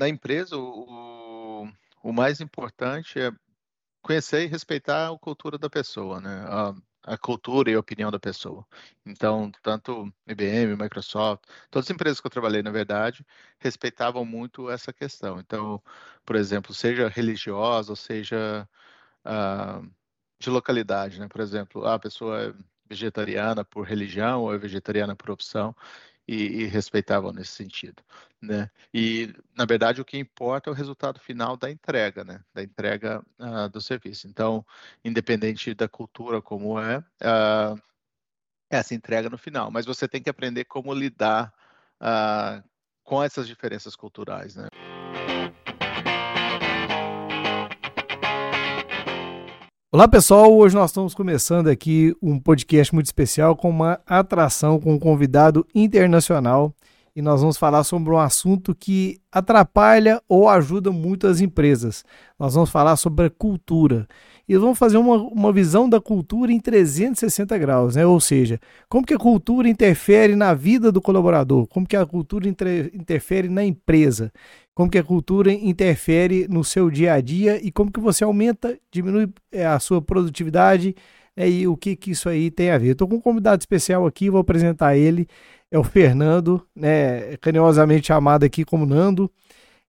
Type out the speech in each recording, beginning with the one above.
na empresa, o, o mais importante é conhecer e respeitar a cultura da pessoa, né? A, a cultura e a opinião da pessoa. Então, tanto IBM, Microsoft, todas as empresas que eu trabalhei, na verdade, respeitavam muito essa questão. Então, por exemplo, seja religiosa ou seja uh, de localidade, né? Por exemplo, a pessoa é vegetariana por religião ou é vegetariana por opção e, e, respeitavam nesse sentido, né? E na verdade o que importa é o resultado final da entrega, né? Da entrega uh, do serviço. Então, independente da cultura como é, uh, essa entrega no final. Mas você tem que aprender como lidar uh, com essas diferenças culturais, né? Olá pessoal, hoje nós estamos começando aqui um podcast muito especial com uma atração com um convidado internacional. E nós vamos falar sobre um assunto que atrapalha ou ajuda muito as empresas. Nós vamos falar sobre a cultura e vamos fazer uma, uma visão da cultura em 360 graus, né? Ou seja, como que a cultura interfere na vida do colaborador, como que a cultura inter, interfere na empresa, como que a cultura interfere no seu dia a dia e como que você aumenta, diminui é, a sua produtividade né? e o que, que isso aí tem a ver. Estou com um convidado especial aqui, vou apresentar ele, é o Fernando, né, carinhosamente chamado aqui como Nando.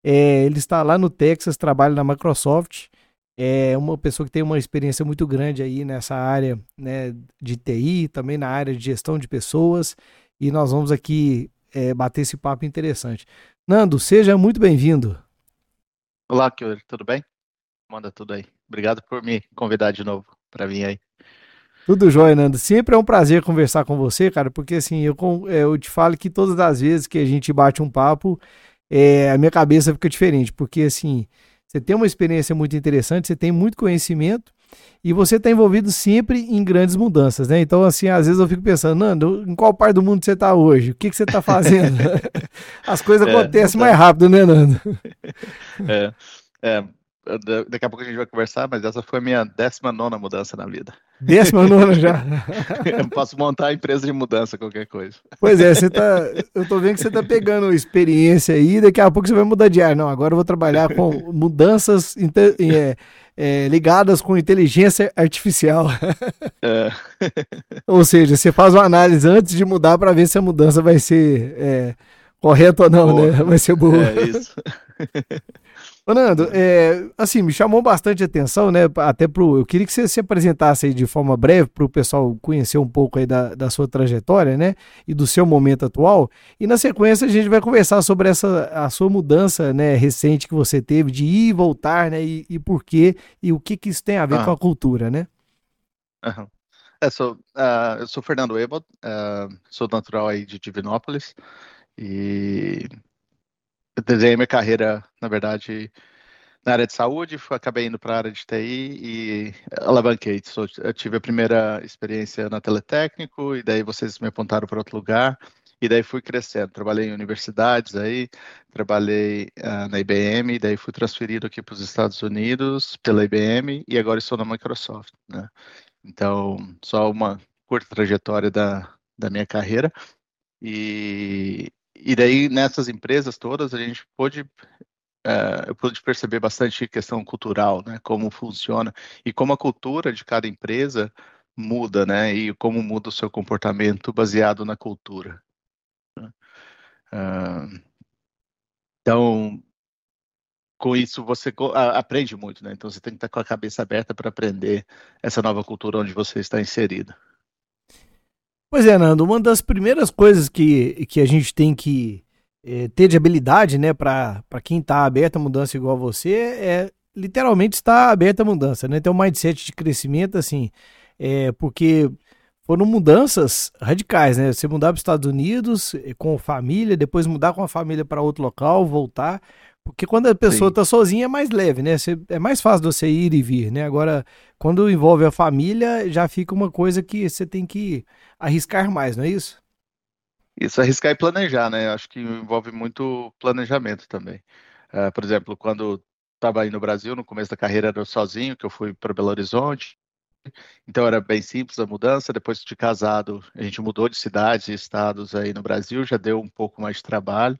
É, ele está lá no Texas, trabalha na Microsoft é uma pessoa que tem uma experiência muito grande aí nessa área né, de TI, também na área de gestão de pessoas, e nós vamos aqui é, bater esse papo interessante. Nando, seja muito bem-vindo. Olá, Kyuri, tudo bem? Manda tudo aí. Obrigado por me convidar de novo para vir aí. Tudo jóia, Nando. Sempre é um prazer conversar com você, cara, porque assim, eu, é, eu te falo que todas as vezes que a gente bate um papo, é, a minha cabeça fica diferente, porque assim, você tem uma experiência muito interessante, você tem muito conhecimento e você está envolvido sempre em grandes mudanças, né? Então, assim, às vezes eu fico pensando, Nando, em qual parte do mundo você está hoje? O que, que você está fazendo? As coisas é, acontecem tá. mais rápido, né, Nando? É, é, Daqui a pouco a gente vai conversar, mas essa foi a minha 19 mudança na vida. 19 já? eu posso montar a empresa de mudança, qualquer coisa. Pois é, você tá, eu tô vendo que você tá pegando experiência aí, daqui a pouco você vai mudar de ar. Não, agora eu vou trabalhar com mudanças é, é, ligadas com inteligência artificial. É. ou seja, você faz uma análise antes de mudar para ver se a mudança vai ser é, correta ou não, boa. né? Vai ser boa. É isso. Ô, Nando, é, assim, me chamou bastante atenção, né? Até pro. Eu queria que você se apresentasse aí de forma breve para o pessoal conhecer um pouco aí da, da sua trajetória, né? E do seu momento atual. E na sequência a gente vai conversar sobre essa a sua mudança, né, recente que você teve de ir e voltar, né? E, e por quê e o que, que isso tem a ver ah. com a cultura, né? Uhum. É, sou, uh, eu sou Fernando Ebot, uh, sou natural aí de Divinópolis e desenhei minha carreira, na verdade, na área de saúde, acabei indo para a área de TI e alavanquei. Eu tive a primeira experiência na Teletécnico e daí vocês me apontaram para outro lugar e daí fui crescendo. Trabalhei em universidades aí, trabalhei uh, na IBM, daí fui transferido aqui para os Estados Unidos pela IBM e agora estou na Microsoft, né? Então, só uma curta trajetória da, da minha carreira. E, e daí, nessas empresas todas, a gente pôde, uh, eu pude perceber bastante questão cultural, né? Como funciona e como a cultura de cada empresa muda, né? E como muda o seu comportamento baseado na cultura. Uh, então, com isso você aprende muito, né? Então você tem que estar com a cabeça aberta para aprender essa nova cultura onde você está inserido. Pois é, Nando, uma das primeiras coisas que, que a gente tem que é, ter de habilidade, né, para quem está aberto a mudança igual a você, é literalmente estar aberto à mudança, né? Ter um mindset de crescimento, assim, é, porque foram mudanças radicais, né? Você mudar para os Estados Unidos eh, com família, depois mudar com a família para outro local, voltar. Porque quando a pessoa está sozinha é mais leve, né? Você, é mais fácil você ir e vir, né? Agora, quando envolve a família, já fica uma coisa que você tem que arriscar mais, não é isso? Isso, arriscar e planejar, né? Acho que envolve muito planejamento também. Uh, por exemplo, quando estava aí no Brasil, no começo da carreira era sozinho, que eu fui para Belo Horizonte, então era bem simples a mudança. Depois de casado, a gente mudou de cidades e estados aí no Brasil, já deu um pouco mais de trabalho.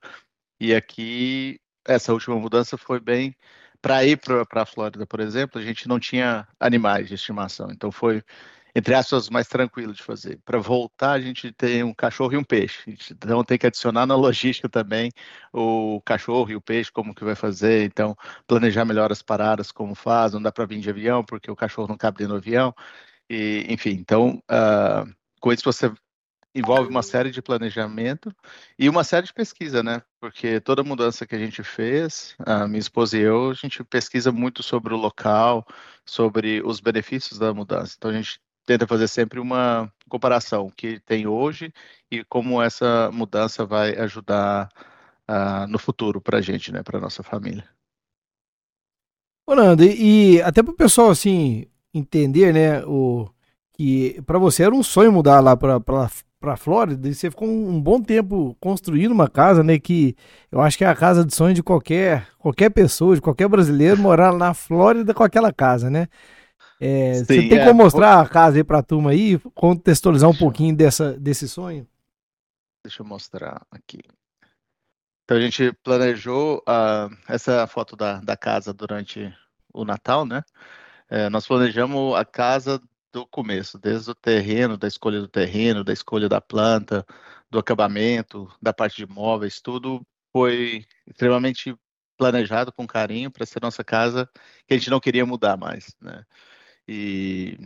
E aqui essa última mudança foi bem para ir para a Flórida, por exemplo, a gente não tinha animais de estimação, então foi entre aspas mais tranquilo de fazer. Para voltar, a gente tem um cachorro e um peixe. Então tem que adicionar na logística também o cachorro e o peixe, como que vai fazer. Então planejar melhor as paradas, como faz. Não dá para vir de avião porque o cachorro não cabe dentro do avião. E, enfim, então uh, com isso você envolve uma série de planejamento e uma série de pesquisa, né? Porque toda mudança que a gente fez, a minha esposa e eu, a gente pesquisa muito sobre o local, sobre os benefícios da mudança. Então a gente tenta fazer sempre uma comparação que tem hoje e como essa mudança vai ajudar uh, no futuro para a gente, né? Para nossa família. Ô, Nando, e, e até para o pessoal assim entender, né, o que para você era um sonho mudar lá para para Flórida e você ficou um, bom tempo construindo uma casa, né? Que eu acho que é a casa de sonho de qualquer qualquer pessoa, de qualquer brasileiro morar na Flórida com aquela casa, né? É, Sim, você tem é, como mostrar a casa aí para a turma aí, contextualizar um pouquinho dessa, desse sonho? Deixa eu mostrar aqui. Então a gente planejou uh, essa foto da, da casa durante o Natal, né? É, nós planejamos a casa do começo, desde o terreno, da escolha do terreno, da escolha da planta, do acabamento, da parte de móveis, tudo foi extremamente planejado com carinho para ser nossa casa que a gente não queria mudar mais, né? E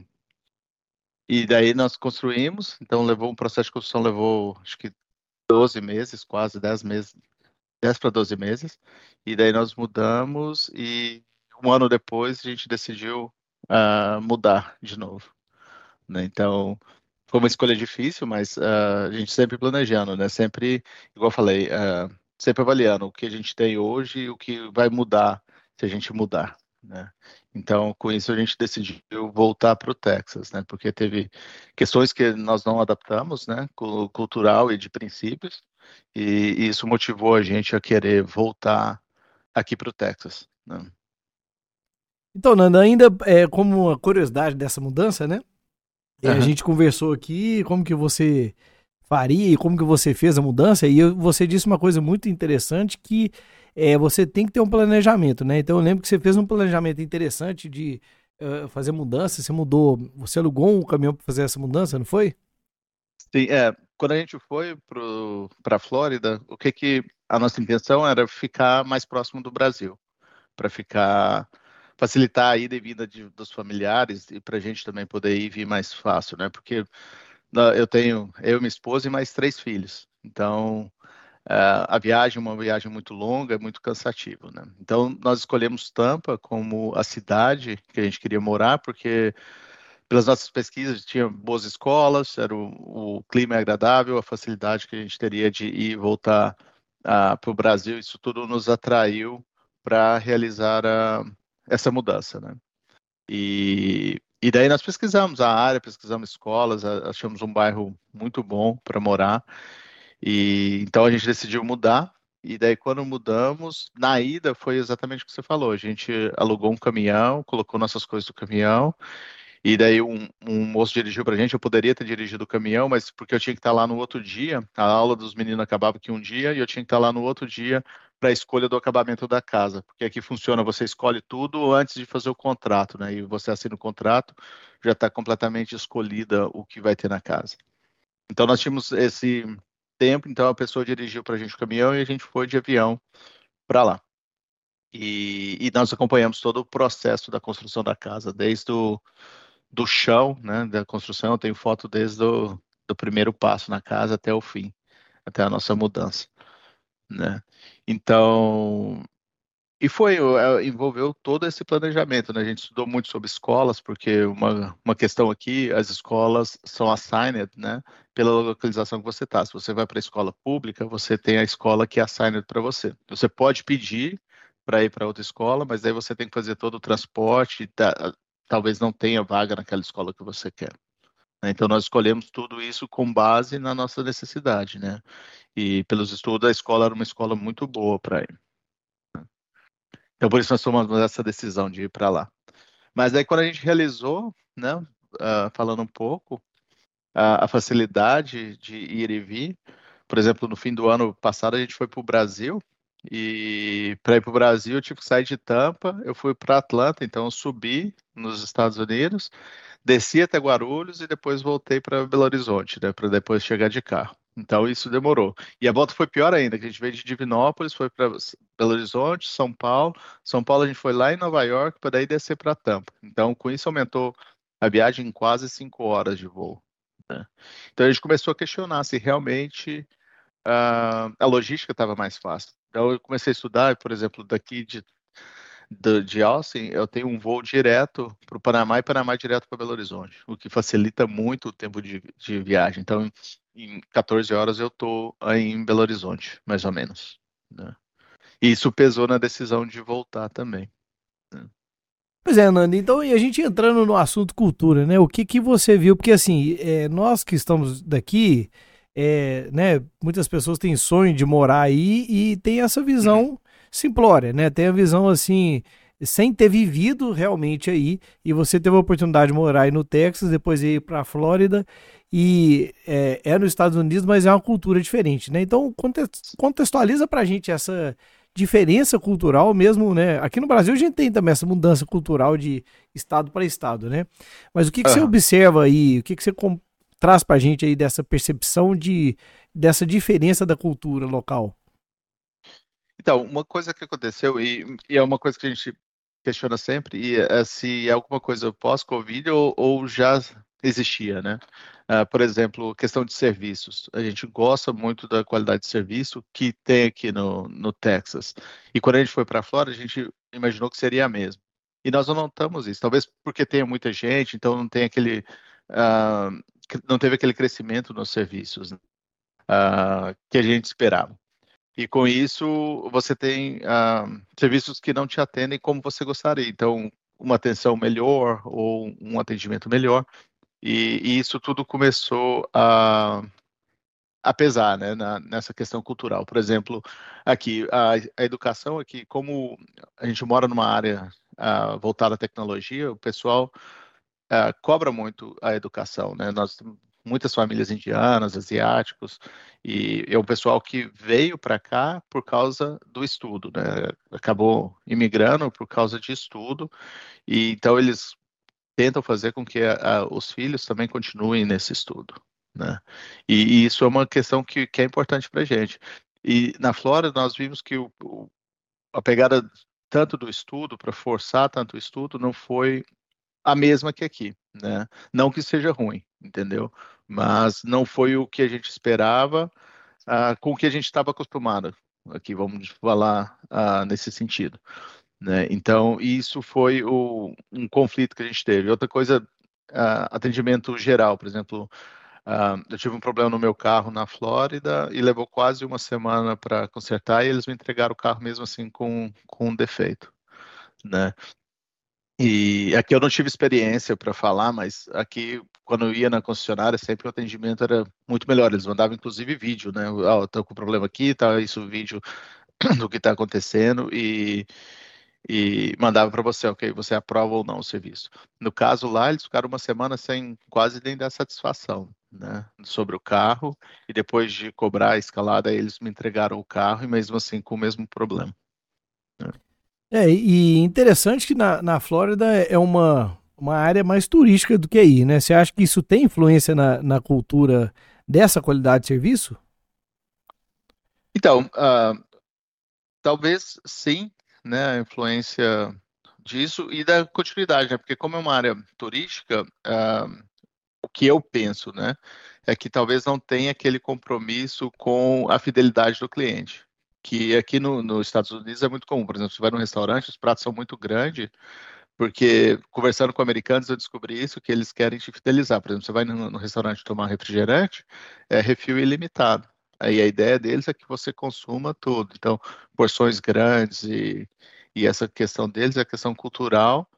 e daí nós construímos, então levou um processo de construção levou acho que 12 meses, quase 10 meses, 10 para 12 meses. E daí nós mudamos e um ano depois a gente decidiu uh, mudar de novo. Né? Então, foi uma escolha difícil, mas uh, a gente sempre planejando, né? Sempre, igual eu falei, uh, sempre avaliando o que a gente tem hoje e o que vai mudar se a gente mudar, né? Então, com isso a gente decidiu voltar para o Texas, né? Porque teve questões que nós não adaptamos, né? Cultural e de princípios, e, e isso motivou a gente a querer voltar aqui para o Texas. Né? Então, Nanda, ainda é, como uma curiosidade dessa mudança, né? Uhum. A gente conversou aqui como que você faria e como que você fez a mudança e você disse uma coisa muito interessante que é, você tem que ter um planejamento, né? Então eu lembro que você fez um planejamento interessante de uh, fazer mudança, você mudou, você alugou um caminhão para fazer essa mudança, não foi? Sim, é. Quando a gente foi para a Flórida, o que que a nossa intenção era ficar mais próximo do Brasil, para ficar facilitar a ida e vinda de, dos familiares e para a gente também poder ir vir mais fácil, né? Porque eu tenho eu, minha esposa e mais três filhos. Então, a viagem é uma viagem muito longa, é muito cansativo, né? Então, nós escolhemos Tampa como a cidade que a gente queria morar, porque pelas nossas pesquisas tinha boas escolas, era o, o clima é agradável, a facilidade que a gente teria de ir e voltar uh, para o Brasil, isso tudo nos atraiu para realizar a, essa mudança, né? E, e daí nós pesquisamos a área, pesquisamos escolas, achamos um bairro muito bom para morar. E então a gente decidiu mudar. E daí quando mudamos, na ida foi exatamente o que você falou. A gente alugou um caminhão, colocou nossas coisas no caminhão e daí um, um moço dirigiu para a gente, eu poderia ter dirigido o caminhão, mas porque eu tinha que estar lá no outro dia, a aula dos meninos acabava aqui um dia e eu tinha que estar lá no outro dia para a escolha do acabamento da casa, porque aqui funciona, você escolhe tudo antes de fazer o contrato, né? E você assina o contrato, já está completamente escolhida o que vai ter na casa. Então nós tínhamos esse tempo, então a pessoa dirigiu para a gente o caminhão e a gente foi de avião para lá. E, e, nós acompanhamos todo o processo da construção da casa, desde o do chão, né, da construção, eu tenho foto desde o do primeiro passo na casa até o fim, até a nossa mudança, né? Então, e foi, é, envolveu todo esse planejamento, né? A gente estudou muito sobre escolas, porque uma, uma questão aqui, as escolas são assigned, né? Pela localização que você está. Se você vai para a escola pública, você tem a escola que é assigned para você. Você pode pedir para ir para outra escola, mas aí você tem que fazer todo o transporte, talvez não tenha vaga naquela escola que você quer. Né? Então, nós escolhemos tudo isso com base na nossa necessidade, né? E pelos estudos, a escola era uma escola muito boa para ir. Então, por isso nós tomamos essa decisão de ir para lá. Mas aí, quando a gente realizou, né, uh, falando um pouco, uh, a facilidade de ir e vir, por exemplo, no fim do ano passado, a gente foi para o Brasil, E para ir para o Brasil, eu tive que sair de Tampa, eu fui para Atlanta, então eu subi nos Estados Unidos, desci até Guarulhos e depois voltei para Belo Horizonte, né, para depois chegar de carro. Então isso demorou. E a volta foi pior ainda, que a gente veio de Divinópolis, foi para Belo Horizonte, São Paulo. São Paulo a gente foi lá em Nova York para daí descer para Tampa. Então com isso aumentou a viagem em quase cinco horas de voo. Né? Então a gente começou a questionar se realmente uh, a logística estava mais fácil. Então eu comecei a estudar, por exemplo, daqui de de, de Austin, eu tenho um voo direto para o Panamá e Panamá direto para Belo Horizonte, o que facilita muito o tempo de, de viagem. Então, em 14 horas eu estou em Belo Horizonte, mais ou menos. Né? E isso pesou na decisão de voltar também. Né? Pois é, Nando, então e a gente entrando no assunto cultura, né? O que que você viu? Porque assim, é, nós que estamos daqui, é, né? Muitas pessoas têm sonho de morar aí e tem essa visão uhum. simplória, né? Tem a visão assim, sem ter vivido realmente aí, e você teve a oportunidade de morar aí no Texas, depois ir para a Flórida, e é, é nos Estados Unidos, mas é uma cultura diferente, né? Então contextualiza para a gente essa diferença cultural mesmo, né? Aqui no Brasil a gente tem também essa mudança cultural de estado para estado, né? Mas o que, que uhum. você observa aí, o que, que você traz para a gente aí dessa percepção de, dessa diferença da cultura local? Então, uma coisa que aconteceu, e, e é uma coisa que a gente questiona sempre, e é se é alguma coisa pós-Covid ou, ou já existia, né? Uh, por exemplo, questão de serviços. A gente gosta muito da qualidade de serviço que tem aqui no, no Texas. E quando a gente foi para a Flórida, a gente imaginou que seria a mesma. E nós não notamos isso. Talvez porque tenha muita gente, então não tem aquele, uh, não teve aquele crescimento nos serviços uh, que a gente esperava. E com isso, você tem serviços que não te atendem como você gostaria. Então, uma atenção melhor ou um atendimento melhor. E, e isso tudo começou a, a pesar né, na, nessa questão cultural. Por exemplo, aqui, a, a, educação aqui, como a gente mora numa área uh, voltada à tecnologia, o pessoal uh, cobra muito a educação. Né? Nós muitas famílias indianas, asiáticos, e é um pessoal que veio para cá por causa do estudo, né? acabou imigrando por causa de estudo, e então eles tentam fazer com que a, a, os filhos também continuem nesse estudo. Né? E, e isso é uma questão que, que é importante para gente. E na Flórida nós vimos que o, o, a pegada tanto do estudo, para forçar tanto o estudo, não foi a mesma que aqui. Né? Não que seja ruim, entendeu? Mas não foi o que a gente esperava uh, com o que a gente estava acostumado. Aqui vamos falar uh, nesse sentido. Né? Então, isso foi o, um conflito que a gente teve. Outra coisa, uh, atendimento geral, por exemplo, eu tive um problema no meu carro na Flórida e levou quase uma semana para consertar e eles me entregaram o carro mesmo assim com, com um defeito. Né? E aqui eu não tive experiência para falar, mas aqui, quando eu ia na concessionária, sempre o atendimento era muito melhor. Eles mandavam, inclusive, vídeo, né? Ah, oh, tô com problema aqui, tá isso, vídeo do que está acontecendo. E, e mandava para você, ok, você aprova ou não o serviço. No caso lá, eles ficaram uma semana sem quase nem dar satisfação, né, sobre o carro, e depois de cobrar a escalada, eles me entregaram o carro, e mesmo assim com o mesmo problema. Né. É, e interessante que na, na Flórida é uma, uma área mais turística do que aí, né? Você acha que isso tem influência na, na cultura dessa qualidade de serviço? Então, uh, talvez sim, né, a influência disso e da continuidade, né? Porque como é uma área turística, uh, o que eu penso, né, é que talvez não tenha aquele compromisso com a fidelidade do cliente, que aqui no, nos Estados Unidos é muito comum. Por exemplo, você vai num restaurante, os pratos são muito grandes, porque conversando com americanos eu descobri isso, que eles querem te fidelizar. Por exemplo, você vai no, no restaurante tomar refrigerante, é refil ilimitado. Aí a ideia deles é que você consuma tudo. Então, porções grandes e, e essa questão deles é a questão cultural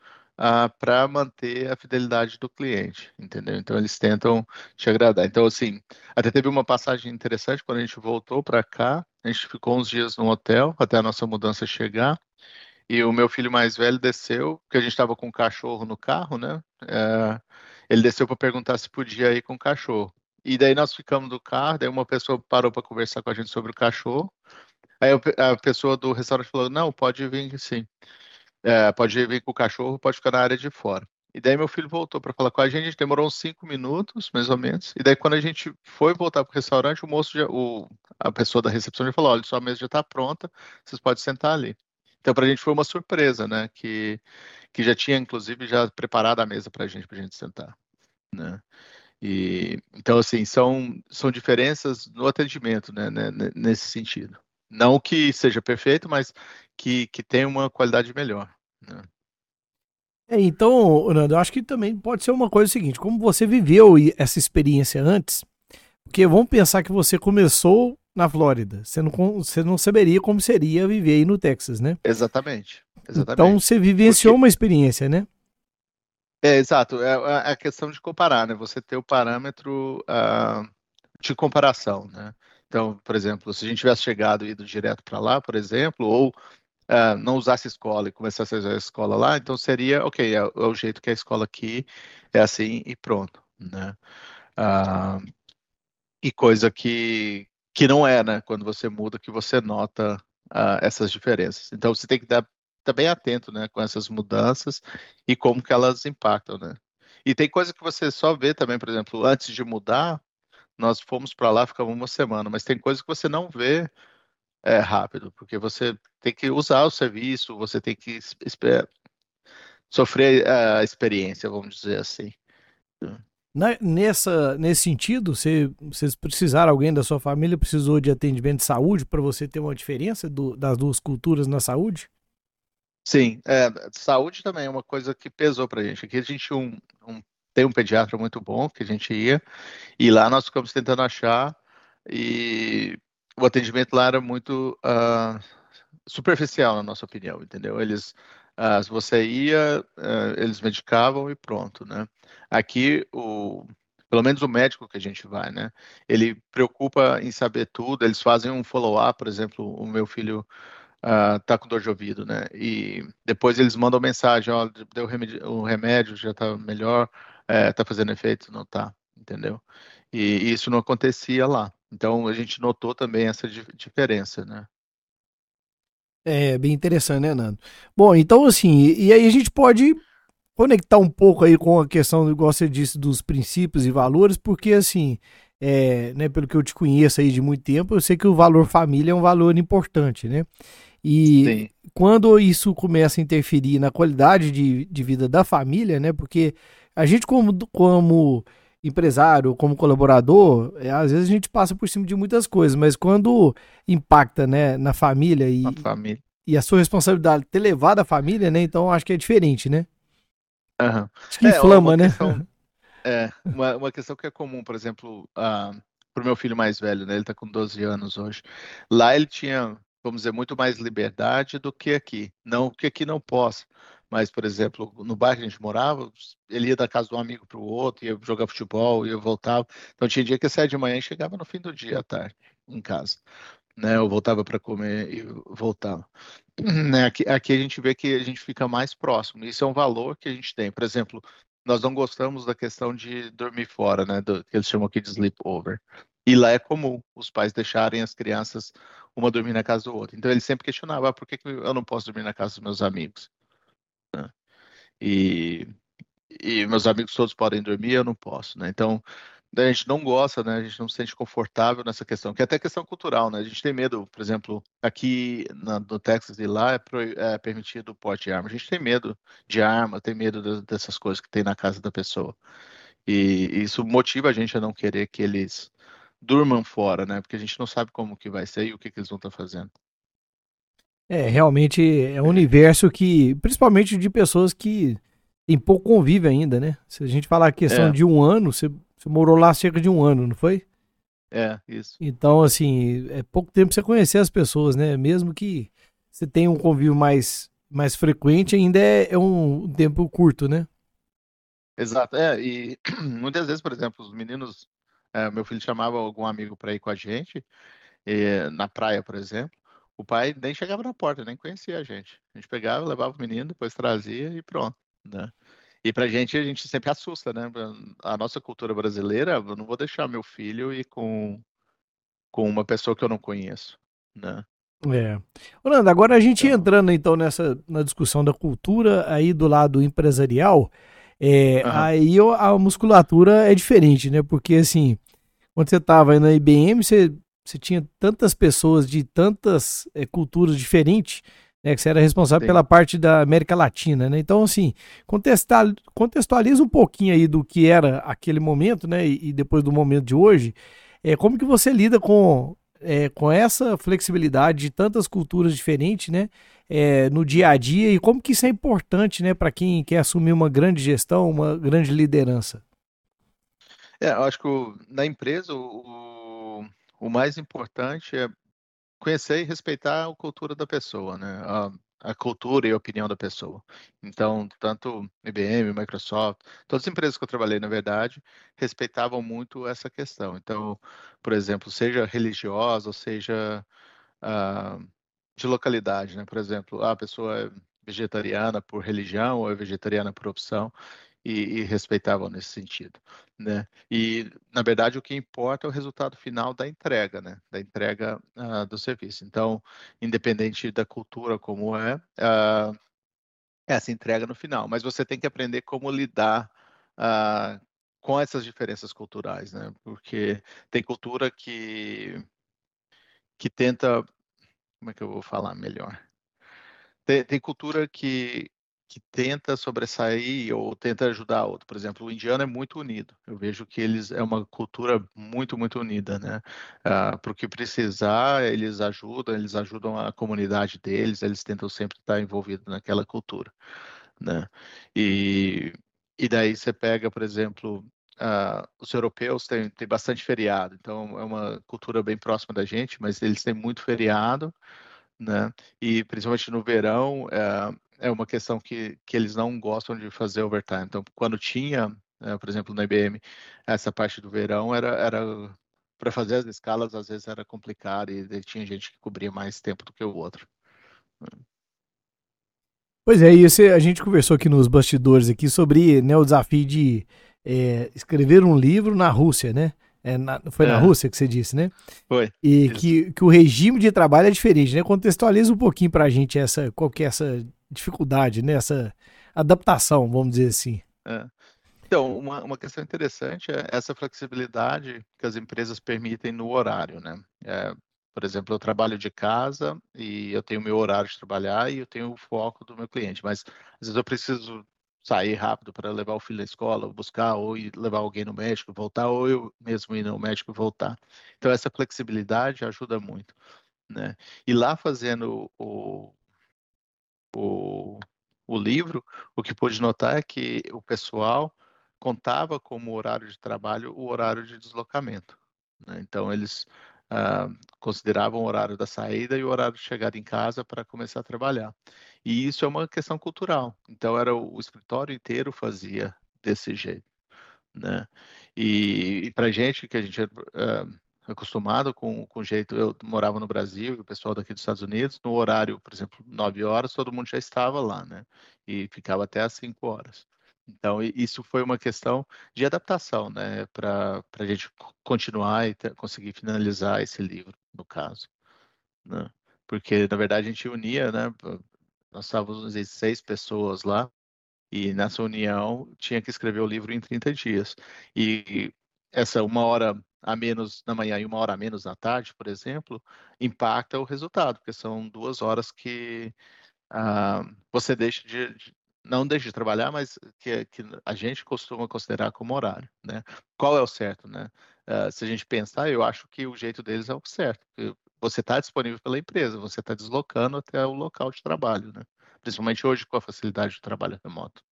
para manter a fidelidade do cliente, entendeu? Então, eles tentam te agradar. Então, assim, até teve uma passagem interessante quando a gente voltou para cá. A gente ficou uns dias no hotel até a nossa mudança chegar. E o meu filho mais velho desceu, porque a gente estava com um cachorro no carro, né? É, ele desceu para perguntar se podia ir com o cachorro. E daí nós ficamos no carro, daí uma pessoa parou para conversar com a gente sobre o cachorro. Aí a pessoa do restaurante falou, não, pode vir sim. É, pode vir com o cachorro, pode ficar na área de fora. E daí meu filho voltou para falar com a gente, demorou uns cinco minutos, mais ou menos. E daí quando a gente foi voltar para o restaurante, o moço, já, o, a pessoa da recepção já falou, olha, sua mesa já está pronta, vocês podem sentar ali. Então para a gente foi uma surpresa, né? Que, que já tinha inclusive já preparado a mesa para a gente, para a gente sentar, né? E, então, assim, são, são diferenças no atendimento, né, né, nesse sentido. Não que seja perfeito, mas que, que tem uma qualidade melhor. Né? É, então, Nando, eu acho que também pode ser uma coisa seguinte, como você viveu essa experiência antes, porque vamos pensar que você começou na Flórida, você não, você não saberia como seria viver aí no Texas, né? Exatamente. exatamente. Então você vivenciou porque... uma experiência, né? É, exato. É, é a questão de comparar, né? Você ter o parâmetro uh, de comparação, né? Então, por exemplo, se a gente tivesse chegado e ido direto para lá, por exemplo, ou uh, não usasse escola e começasse a usar a escola lá, então seria, ok, é, é, o jeito que a escola aqui é assim e pronto, né? Uh, e coisa que, que não é, né? Quando você muda, que você nota uh, essas diferenças. Então, você tem que dar tá bem atento, né, com essas mudanças e como que elas impactam, né? E tem coisa que você só vê também, por exemplo, antes de mudar, nós fomos para lá, ficamos uma semana, mas tem coisa que você não vê é, rápido, porque você tem que usar o serviço, você tem que sofrer a experiência, vamos dizer assim. Na, nessa, nesse sentido, você, vocês precisaram, alguém da sua família precisou de atendimento de saúde para você ter uma diferença do, das duas culturas na saúde? Sim, é, saúde também é uma coisa que pesou para a gente. Aqui a gente um, um, tem um pediatra muito bom que a gente ia, e lá nós ficamos tentando achar, e o atendimento lá era muito uh, superficial, na nossa opinião, entendeu? Eles, uh, se você ia, uh, eles medicavam e pronto, né? Aqui, o, pelo menos o médico que a gente vai, né? Ele preocupa em saber tudo, eles fazem um follow-up, por exemplo, o meu filho uh, tá com dor de ouvido, né? E depois eles mandam mensagem, ó, deu remédio, o remédio, já tá melhor, é, tá fazendo efeito, não tá, entendeu? E, e isso não acontecia lá. Então a gente notou também essa diferença, né? É bem interessante, né, Nando? Bom, então assim, e aí a gente pode conectar um pouco aí com a questão, igual você disse, dos princípios e valores, porque assim, é, né, pelo que eu te conheço aí de muito tempo, eu sei que o valor família é um valor importante, né? E Sim. quando isso começa a interferir na qualidade de, de vida da família, né? Porque a gente, como, como empresário, como colaborador, é, às vezes a gente passa por cima de muitas coisas, mas quando impacta né, na família e, família. e a sua responsabilidade ter levado a família, né? Então acho que é diferente, né? Uhum. Acho que é, inflama, né? Questão, é, uma, uma questão que é comum, por exemplo, uh, para o meu filho mais velho, né? Ele está com 12 anos hoje. Lá ele tinha vamos dizer, muito mais liberdade do que aqui. Não que aqui não possa, mas, por exemplo, no bairro que a gente morava, ele ia da casa de um amigo para o outro, ia jogar futebol, ia voltava. Então tinha dia que saía de manhã e chegava no fim do dia à tarde em casa. Né, eu voltava para comer e voltava. Né, aqui, aqui a gente vê que a gente fica mais próximo. Isso é um valor que a gente tem. Por exemplo, nós não gostamos da questão de dormir fora, né, do, que eles chamam aqui de sleepover. E lá é comum os pais deixarem as crianças uma dormir na casa do outro. Então ele sempre questionava, ah, por que, que eu não posso dormir na casa dos meus amigos? Né? E, e meus amigos todos podem dormir, eu não posso, né? Então a gente não gosta, né? A gente não se sente confortável nessa questão, que é até questão cultural, né? A gente tem medo, por exemplo, aqui na, no Texas e lá é, pro, é, permitido o porte de arma. A gente tem medo de arma, tem medo de, dessas coisas que tem na casa da pessoa. E isso motiva a gente a não querer que eles durmam fora, né? Porque a gente não sabe como que vai ser e o que, que eles vão estar tá fazendo. É, realmente é um universo que, principalmente de pessoas que tem pouco convívio ainda, né? Se a gente falar a questão é. de um ano, você, você, morou lá cerca de um ano, não foi? É, isso. Então, assim, é pouco tempo pra você conhecer as pessoas, né? Mesmo que você tenha um convívio mais, mais frequente, ainda é, é um tempo curto, né? Exato, é, e muitas vezes, por exemplo, os meninos é, meu filho chamava algum amigo para ir com a gente, e, na praia, por exemplo. O pai nem chegava na porta, nem conhecia a gente. A gente pegava, levava o menino, depois trazia e pronto. Né? E pra gente, a gente sempre assusta, né? A nossa cultura brasileira, eu não vou deixar meu filho ir com, com uma pessoa que eu não conheço, né? É. Orlando, agora a gente então... entrando então nessa na discussão da cultura aí do lado empresarial, é, uhum. aí a musculatura é diferente, né? Porque assim, quando você estava aí na IBM, você, você tinha tantas pessoas de tantas é, culturas diferentes, né? Que você era responsável Sim. pela parte da América Latina, né? Então, assim, contextualiza um pouquinho aí do que era aquele momento, né? E, e depois do momento de hoje. É, como que você lida com é, com essa flexibilidade de tantas culturas diferentes, né? É, no dia a dia e como que isso é importante, né, para quem quer assumir uma grande gestão, uma grande liderança? É, eu acho que o, na empresa o, o mais importante é conhecer e respeitar a cultura da pessoa, né? A, a cultura e a opinião da pessoa. Então, tanto IBM, Microsoft, todas as empresas que eu trabalhei, na verdade, respeitavam muito essa questão. Então, por exemplo, seja religiosa ou seja uh, de localidade, né? Por exemplo, a pessoa é vegetariana por religião ou é vegetariana por opção e, e, respeitavam nesse sentido, né? E na verdade o que importa é o resultado final da entrega, né? Da entrega uh, do serviço. Então, independente da cultura como é, uh, essa entrega no final. Mas você tem que aprender como lidar uh, com essas diferenças culturais, né? Porque tem cultura que que tenta, como é que eu vou falar melhor? Tem, tem cultura que que tenta sobressair ou tenta ajudar outro. Por exemplo, o indiano é muito unido. Eu vejo que eles é uma cultura muito, muito unida, né? Ah, Para o que precisar, eles ajudam, eles ajudam a comunidade deles, eles tentam sempre estar envolvidos naquela cultura, né? E, e daí você pega, por exemplo, Uh, os europeus têm, têm bastante feriado, então é uma cultura bem próxima da gente, mas eles têm muito feriado, né? E principalmente no verão, uh, é uma questão que, que eles não gostam de fazer overtime. Então, quando tinha, é, por exemplo, na IBM, essa parte do verão era, era para fazer as escalas, às vezes era complicado e, e tinha gente que cobria mais tempo do que o outro. Pois é, e você, a gente conversou aqui nos bastidores aqui sobre né, o desafio de é, escrever um livro na Rússia, né? É, na, foi é. na Rússia que você disse, né? Foi. E que, que o regime de trabalho é diferente, né? Contextualiza um pouquinho para a gente essa, qual que é essa dificuldade, né? Adaptação, vamos dizer assim. É. Então, uma, uma questão interessante é essa flexibilidade que as empresas permitem no horário, né? É, por exemplo, eu trabalho de casa e eu tenho meu horário de trabalhar e eu tenho o foco do meu cliente, mas às vezes eu preciso sair rápido para levar o filho à escola, buscar ou levar alguém no médico, voltar, ou eu mesmo ir no médico e voltar. Então essa flexibilidade ajuda muito, né? E lá fazendo o, o, o livro, o que pude notar é que o pessoal contava como horário de trabalho o horário de deslocamento. Né? Então, eles ah, consideravam o horário da saída e o horário de chegada em casa para começar a trabalhar. E isso é uma questão cultural. Então, era o, o escritório inteiro fazia desse jeito. Né? E, e para gente, que a gente uh, acostumado com, com o jeito. Eu morava no Brasil o pessoal daqui dos Estados Unidos, no horário, por exemplo, 9 horas, todo mundo já estava lá, né? E ficava até às 5 horas. Então, isso foi uma questão de adaptação, né? Para a gente continuar e ter, conseguir finalizar esse livro, no caso. Né? Porque, na verdade, a gente unia, né? Nós estávamos seis pessoas lá, e nessa união tinha que escrever o livro em 30 dias. E essa uma hora a menos na manhã e uma hora a menos na tarde, por exemplo, impacta o resultado, porque são duas horas que ah, você deixa de, de, não deixa de trabalhar, mas que, que, a gente costuma considerar como horário, né? Qual é o certo, né? Uh, se a gente pensar, eu acho que o jeito deles é o certo. Você está disponível pela empresa, você está deslocando até o local de trabalho, né? Principalmente hoje com a facilidade de trabalho remoto.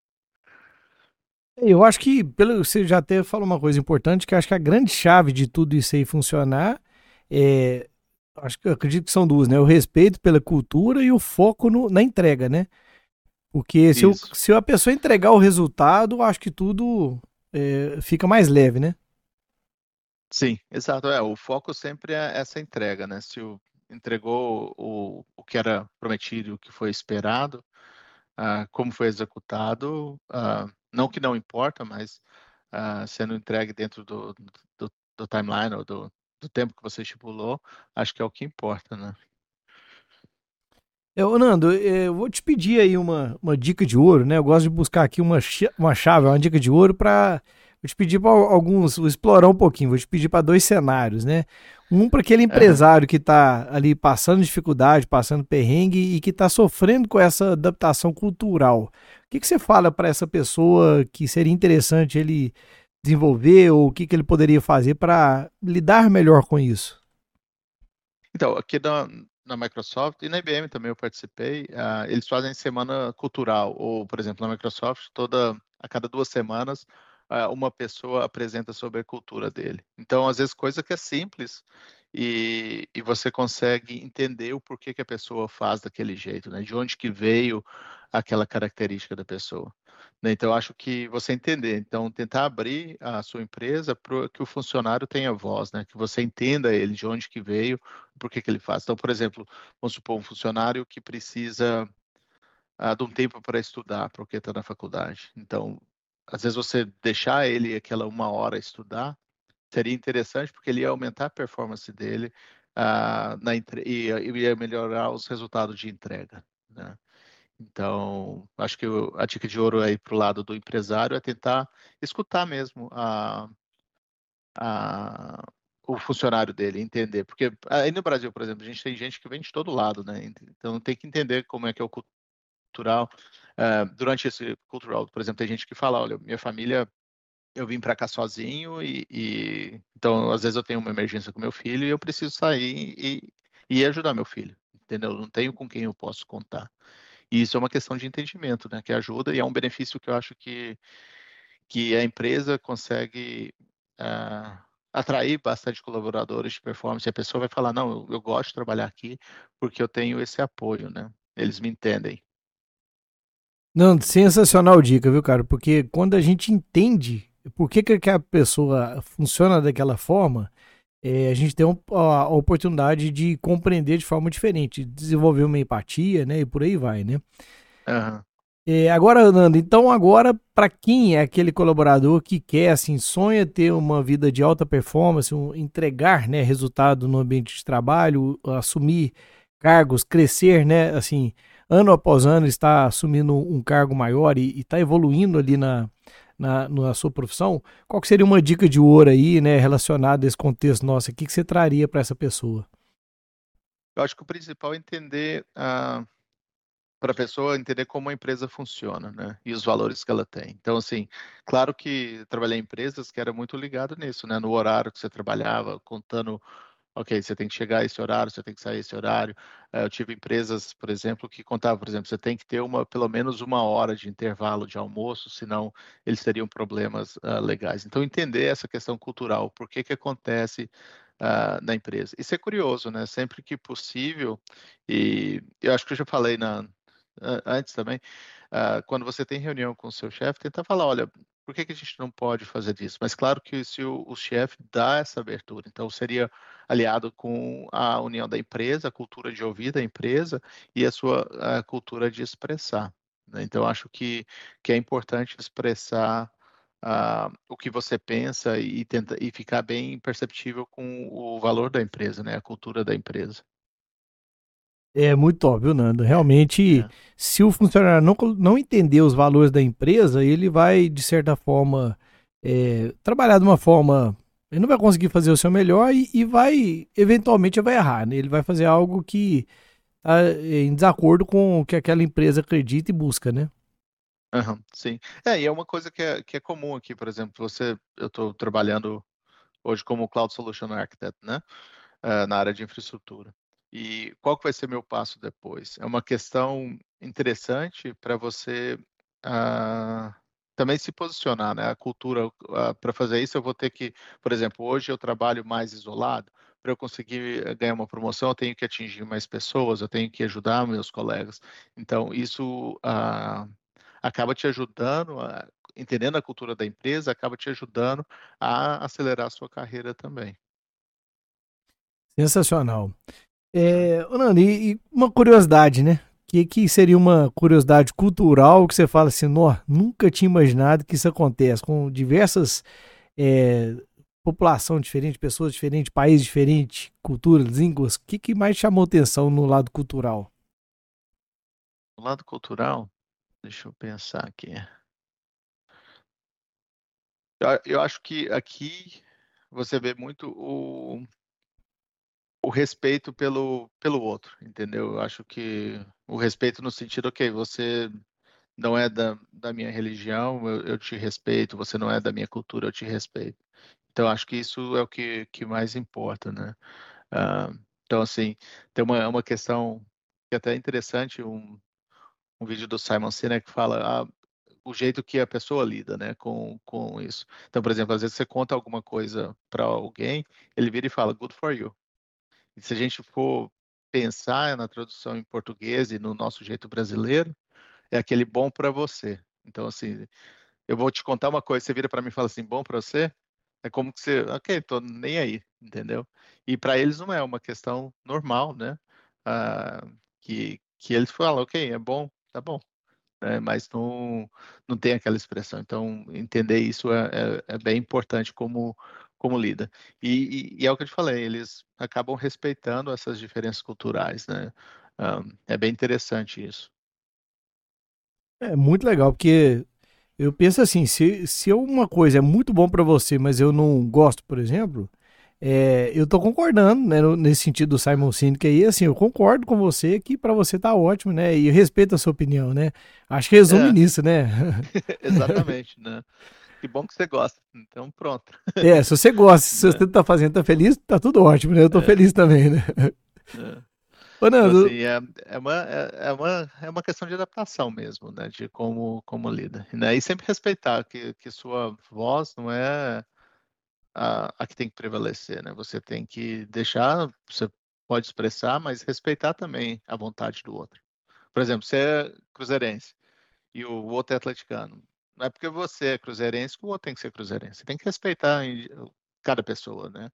Eu acho que, pelo você já até falou uma coisa importante, que acho que a grande chave de tudo isso aí funcionar é. Acho que acredito que são duas, né? O respeito pela cultura e o foco no, na entrega, né? Porque se, eu, se a pessoa entregar o resultado, acho que tudo é, fica mais leve, né? Sim, exato. É, o foco sempre é essa entrega, né? Se o, entregou o, o que era prometido, o que foi esperado, uh, como foi executado, uh, não que não importa, mas uh, sendo entregue dentro do, do, do timeline ou do, do, tempo que você estipulou, acho que é o que importa, né? É, Nando, eu vou te pedir aí uma, uma dica de ouro, né? Eu gosto de buscar aqui uma, uma chave, uma dica de ouro para Vou te pedir para alguns, vou explorar um pouquinho, vou te pedir para dois cenários, né? Um para aquele empresário que está ali passando dificuldade, passando perrengue e que está sofrendo com essa adaptação cultural. Que, que você fala para essa pessoa que seria interessante ele desenvolver ou o que, que ele poderia fazer para lidar melhor com isso? Então, aqui na, na Microsoft e na IBM também eu participei, uh, eles fazem semana cultural, ou, por exemplo, na Microsoft, toda a cada duas semanas uma pessoa apresenta sobre a cultura dele. Então, às vezes, coisa que é simples e, e você consegue entender o porquê que a pessoa faz daquele jeito, né? De onde que veio aquela característica da pessoa. Né? Então, acho que você entender, então, tentar abrir a sua empresa para que o funcionário tenha voz, né? Que você entenda ele, de onde que veio, por que que ele faz. Então, por exemplo, vamos supor um funcionário que precisa ah, de um tempo para estudar, porque está na faculdade. Então, às vezes você deixar ele aquela uma hora estudar seria interessante porque ele ia aumentar a performance dele uh, na, e ia melhorar os resultados de entrega. Né? Então, acho que a dica de ouro aí para o lado do empresário é tentar escutar mesmo a, a, o funcionário dele, entender. Porque aí no Brasil, por exemplo, a gente tem gente que vem de todo lado, né? Então tem que entender como é que é o cultural. Uh, durante esse cultural, por exemplo, tem gente que fala, olha, minha família, eu vim para cá sozinho e, e, então às vezes eu tenho uma emergência com meu filho e eu preciso sair e, e ajudar meu filho, entendeu? Não tenho com quem eu posso contar. E isso é uma questão de entendimento, né? Que ajuda e é um benefício que eu acho que que a empresa consegue uh, atrair bastante colaboradores de performance. A pessoa vai falar, não, eu, eu gosto de trabalhar aqui porque eu tenho esse apoio, né? Eles me entendem. Não, sensacional dica, viu, cara? Porque quando a gente entende por que, que a pessoa funciona daquela forma, é, a gente tem um, a, a, oportunidade de compreender de forma diferente, desenvolver uma empatia, né? E por aí vai, né? Uhum. É, agora, Nando, então agora, para quem é aquele colaborador que quer, assim, sonha ter uma vida de alta performance, um, entregar, né, resultado no ambiente de trabalho, assumir cargos, crescer, né, assim, ano após ano está assumindo um cargo maior e está evoluindo ali na, na, na, sua profissão, qual que seria uma dica de ouro aí, né, relacionada a esse contexto nosso aqui, que você traria para essa pessoa? Eu acho que o principal é entender, uh, para a pessoa entender como a empresa funciona, né, e os valores que ela tem. Então, assim, claro que trabalhei em empresas que era muito ligado nisso, né, no horário que você trabalhava, contando ok, você tem que chegar a esse horário, você tem que sair a esse horário. Eh, eu tive empresas, por exemplo, que contavam, por exemplo, você tem que ter uma, pelo menos uma hora de intervalo de almoço, senão eles teriam problemas uh, legais. Então, entender essa questão cultural, por que que acontece uh, na empresa. Isso é curioso, né? Sempre que possível, e eu acho que eu já falei na, antes também, uh, quando você tem reunião com o seu chefe, tentar falar, olha, por que, que a gente não pode fazer isso? Mas claro que se o, o chefe dá essa abertura, então seria aliado com a união da empresa, a cultura de ouvir da empresa e a sua a cultura de expressar. Né? Então acho que, que é importante expressar uh, o que você pensa e, tenta, e ficar bem perceptível com o valor da empresa, né? a cultura da empresa. É muito óbvio, Nando. Realmente, é. se o funcionário não, não entender os valores da empresa, ele vai, de certa forma, é, trabalhar de uma forma. Ele não vai conseguir fazer o seu melhor e, e vai, eventualmente, vai errar. Né? Ele vai fazer algo que está em desacordo com o que aquela empresa acredita e busca, né? Uhum, sim. É, e é uma coisa que é, que é comum aqui, por exemplo, você, eu estou trabalhando hoje como Cloud Solution Architect, né? Uh, na área de infraestrutura. E qual que vai ser meu passo depois? É uma questão interessante para você uh, também se posicionar, né? A cultura, uh, para fazer isso, eu vou ter que, por exemplo, hoje eu trabalho mais isolado. Para eu conseguir ganhar uma promoção, eu tenho que atingir mais pessoas, eu tenho que ajudar meus colegas. Então, isso uh, acaba te ajudando, entendendo a cultura da empresa, acaba te ajudando a acelerar a sua carreira também. Sensacional. É, Nando, e, e, uma curiosidade, né? Que, que seria uma curiosidade cultural que você fala assim, nunca tinha imaginado que isso acontece com diversas é, população diferente, pessoas diferentes, países diferentes, culturas, línguas. O que, que mais chamou atenção no lado cultural? O lado cultural, deixa eu pensar aqui. Eu, eu acho que aqui você vê muito o, o respeito pelo, pelo outro, entendeu? Eu acho que o respeito no sentido, ok, você não é da, da minha religião, eu, eu te respeito, você não é da minha cultura, eu te respeito. Então, acho que isso é o que, que mais importa, né? Uh, então, assim, tem uma, uma questão que é até interessante, um, um vídeo do Simon Sinek que fala ah, o jeito que a pessoa lida, né, com, com isso. Então, por exemplo, às vezes você conta alguma coisa para alguém, ele vira e fala, good for you. E se a gente for pensar na tradução em português e no nosso jeito brasileiro, é aquele bom para você. Então, assim, eu vou te contar uma coisa, você vira para mim e fala assim, bom para você? É como que você, ok, tô nem aí, entendeu? E para eles não é uma questão normal, né? Ah, que, que eles falam, ok, é bom, tá bom. É, mas não, não tem aquela expressão. Então, entender isso é, é, é bem importante como, como lida. E, e, e, é o que eu te falei, eles acabam respeitando essas diferenças culturais, né? Um, é bem interessante isso. É muito legal, porque eu penso assim, se, se uma coisa é muito bom para você, mas eu não gosto, por exemplo, é, eu tô concordando, né, nesse sentido do Simon Sinek aí, assim, eu concordo com você que para você tá ótimo, né, e eu respeito a sua opinião, né, acho que resume é. nisso, né. Exatamente, né. Que bom que você gosta, então pronto. É, se você gosta, se você é. tá fazendo, tá feliz, tá tudo ótimo, né, eu tô é. feliz também, né. É. Ô, Nando... Então, assim, é, é, uma, é, é, uma, é uma questão de adaptação mesmo, né? De como, como lida. Né? E sempre respeitar que, que sua voz não é a, a que tem que prevalecer, né? Você tem que deixar, você pode expressar, mas respeitar também a vontade do outro. Por exemplo, você é cruzeirense e o outro é atleticano. Não é porque você é cruzeirense que o outro tem que ser cruzeirense. Você tem que respeitar cada pessoa, né?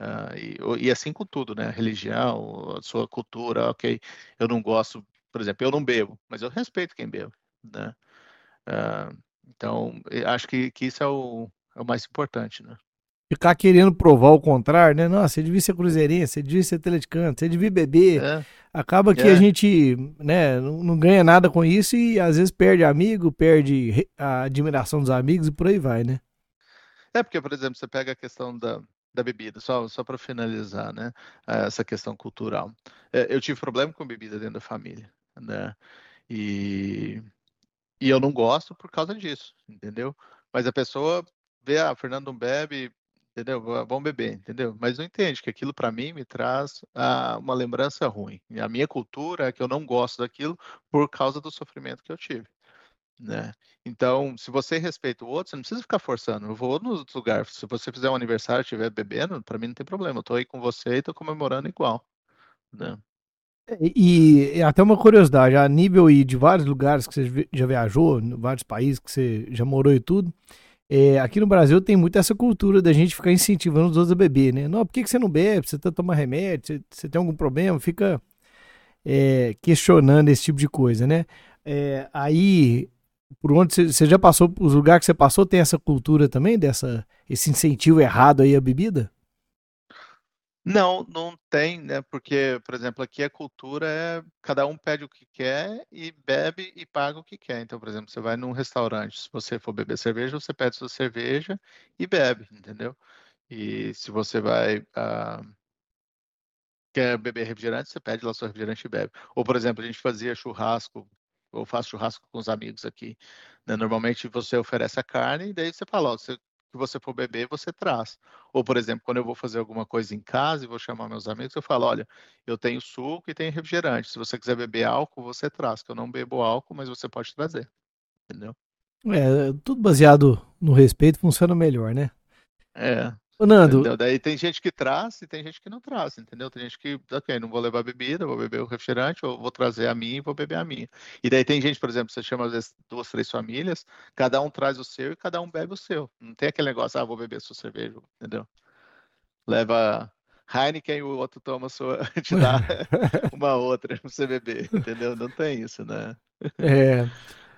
Uh, e, e, assim com tudo, né? Religião, a sua cultura, ok. Eu não gosto, por exemplo, eu não bebo, mas eu respeito quem bebe, né? Uh, então, acho que, que isso é o, é o mais importante, né? Ficar querendo provar o contrário, né? Nossa, você devia ser cruzeirense, você devia ser atleticano, você devia beber. É. Acaba que é. a gente né, não, não ganha nada com isso e às vezes perde amigo, perde a admiração dos amigos e por aí vai, né? É, porque, por exemplo, você pega a questão da, da bebida, só, só para finalizar, né, essa questão cultural. É, eu tive problema com bebida dentro da família, né, e, e eu não gosto por causa disso, entendeu? Mas a pessoa vê, ah, Fernando não bebe, entendeu? Vamos beber, entendeu? Mas não entende que aquilo para mim me traz ah, uma lembrança ruim. A minha cultura é que eu não gosto daquilo por causa do sofrimento que eu tive. Né? Então, se você respeita o outro, você não precisa ficar forçando. Eu vou nos outros lugares. Se você fizer um aniversário e estiver bebendo, para mim não tem problema. Eu tô aí com você e tô comemorando igual. Né? E, e, até uma curiosidade, a nível de vários lugares que você já viajou, vários países que você já morou e tudo, é, aqui no Brasil tem muito essa cultura da gente ficar incentivando os outros a beber, né? Não, por que, que você não bebe? Você tá tomando remédio? Você, você tem algum problema? Fica é, questionando esse tipo de coisa, né? É, aí por onde você já passou, os lugares que você passou, tem essa cultura também, dessa, esse incentivo errado aí à bebida? Não, não tem, né? Porque, por exemplo, aqui a cultura é cada um pede o que quer e bebe e paga o que quer. Então, por exemplo, você vai num restaurante, se você for beber cerveja, você pede sua cerveja e bebe, entendeu? E se você vai uh, quer beber refrigerante, você pede lá seu refrigerante e bebe. Ou, por exemplo, a gente fazia churrasco eu faço churrasco com os amigos aqui. Né? Normalmente você oferece a carne e daí você fala, ó, se você for beber, você traz. Ou, por exemplo, quando eu vou fazer alguma coisa em casa e vou chamar meus amigos, eu falo, olha, eu tenho suco e tenho refrigerante. Se você quiser beber álcool, você traz, que eu não bebo álcool, mas você pode trazer. Entendeu? É, tudo baseado no respeito funciona melhor, né? É. Ô, Nando. Entendeu? Daí tem gente que traz e tem gente que não traz, entendeu? Tem gente que, ok, não vou levar bebida, vou beber o refrigerante, ou vou trazer a minha e vou beber a minha. E daí tem gente, por exemplo, você chama às vezes duas, três famílias, cada um traz o seu e cada um bebe o seu. Não tem aquele negócio, ah, vou beber sua cerveja, entendeu? Leva Heineken e o outro toma sua, te dá uma outra pra você beber, entendeu? Não tem isso, né? É.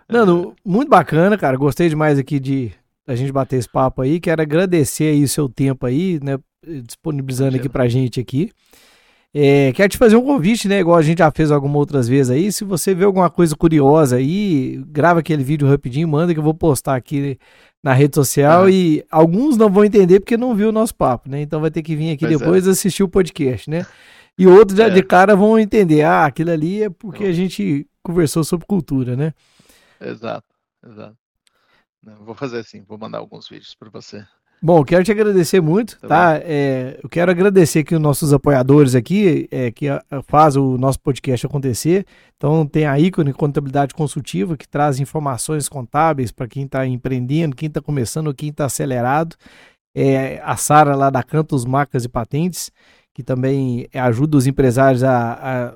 Nando, muito bacana, cara. Gostei demais aqui de a gente bater esse papo aí. Quero agradecer aí o seu tempo aí, né? Disponibilizando aqui pra gente aqui. É, quero te fazer um convite, né? Igual a gente já fez algumas outras vezes aí. Se você vê alguma coisa curiosa aí, grava aquele vídeo rapidinho, manda que eu vou postar aqui na rede social uhum. e alguns não vão entender porque não viu o nosso papo, né? Então vai ter que vir aqui pois é. depois é. assistir o podcast, né? E outros já é. de cara vão entender, ah, aquilo ali é porque a gente conversou sobre cultura, né? Exato, exato. Vou fazer assim, vou mandar alguns vídeos para você. Bom, quero te agradecer muito, tá? tá? É, eu quero agradecer aqui os nossos apoiadores aqui, é, que a, a, faz o nosso podcast acontecer. Então tem a ícone Contabilidade Consultiva, que traz informações contábeis para quem está empreendendo, quem está começando, quem está acelerado. É, a Sara lá da Cantos Marcas e Patentes, que também ajuda os empresários a, a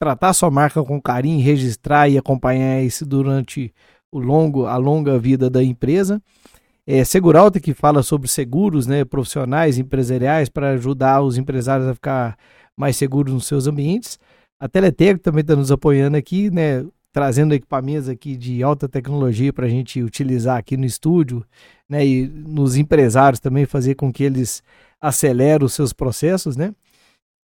tratar sua marca com carinho, registrar e acompanhar isso durante o longo, a longa vida da empresa é, Seguralta, que fala sobre seguros né, profissionais, empresariais, para ajudar os empresários a ficar mais seguros nos seus ambientes. A Teletec também está nos apoiando aqui, né, trazendo equipamentos aqui de alta tecnologia para a gente utilizar aqui no estúdio, né, e nos empresários também fazer com que eles acelerem os seus processos, né.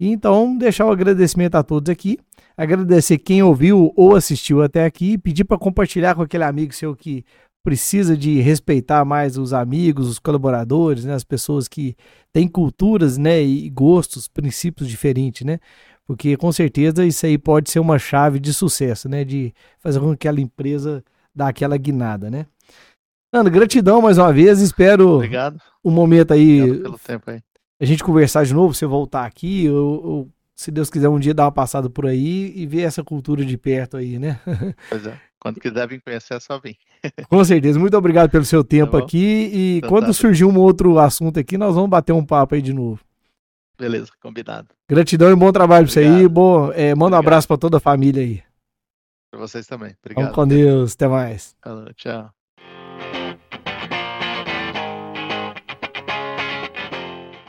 Então, deixar o um agradecimento a todos aqui, agradecer quem ouviu ou assistiu até aqui, pedir para compartilhar com aquele amigo seu que precisa de respeitar mais os amigos, os colaboradores, né, as pessoas que têm culturas, né, e gostos, princípios diferentes, né? Porque com certeza isso aí pode ser uma chave de sucesso, né, de fazer com que aquela empresa dá aquela guinada, né? Ana, gratidão mais uma vez, espero Obrigado. um momento aí, Obrigado pelo tempo aí. A gente conversar de novo, você voltar aqui, ou, se Deus quiser um dia dar uma passada por aí e ver essa cultura de perto aí, né? Pois é. Quando quiser vir conhecer, é só vir. Com certeza. Muito obrigado pelo seu tempo tá aqui. E então, quando tá. surgir um outro assunto aqui, nós vamos bater um papo aí de novo. Beleza, combinado. Gratidão e bom trabalho pra você aí. Bom, é, manda um abraço para toda a família aí. Pra vocês também. Obrigado. Vamos com Deus. Até mais. Falou, tchau.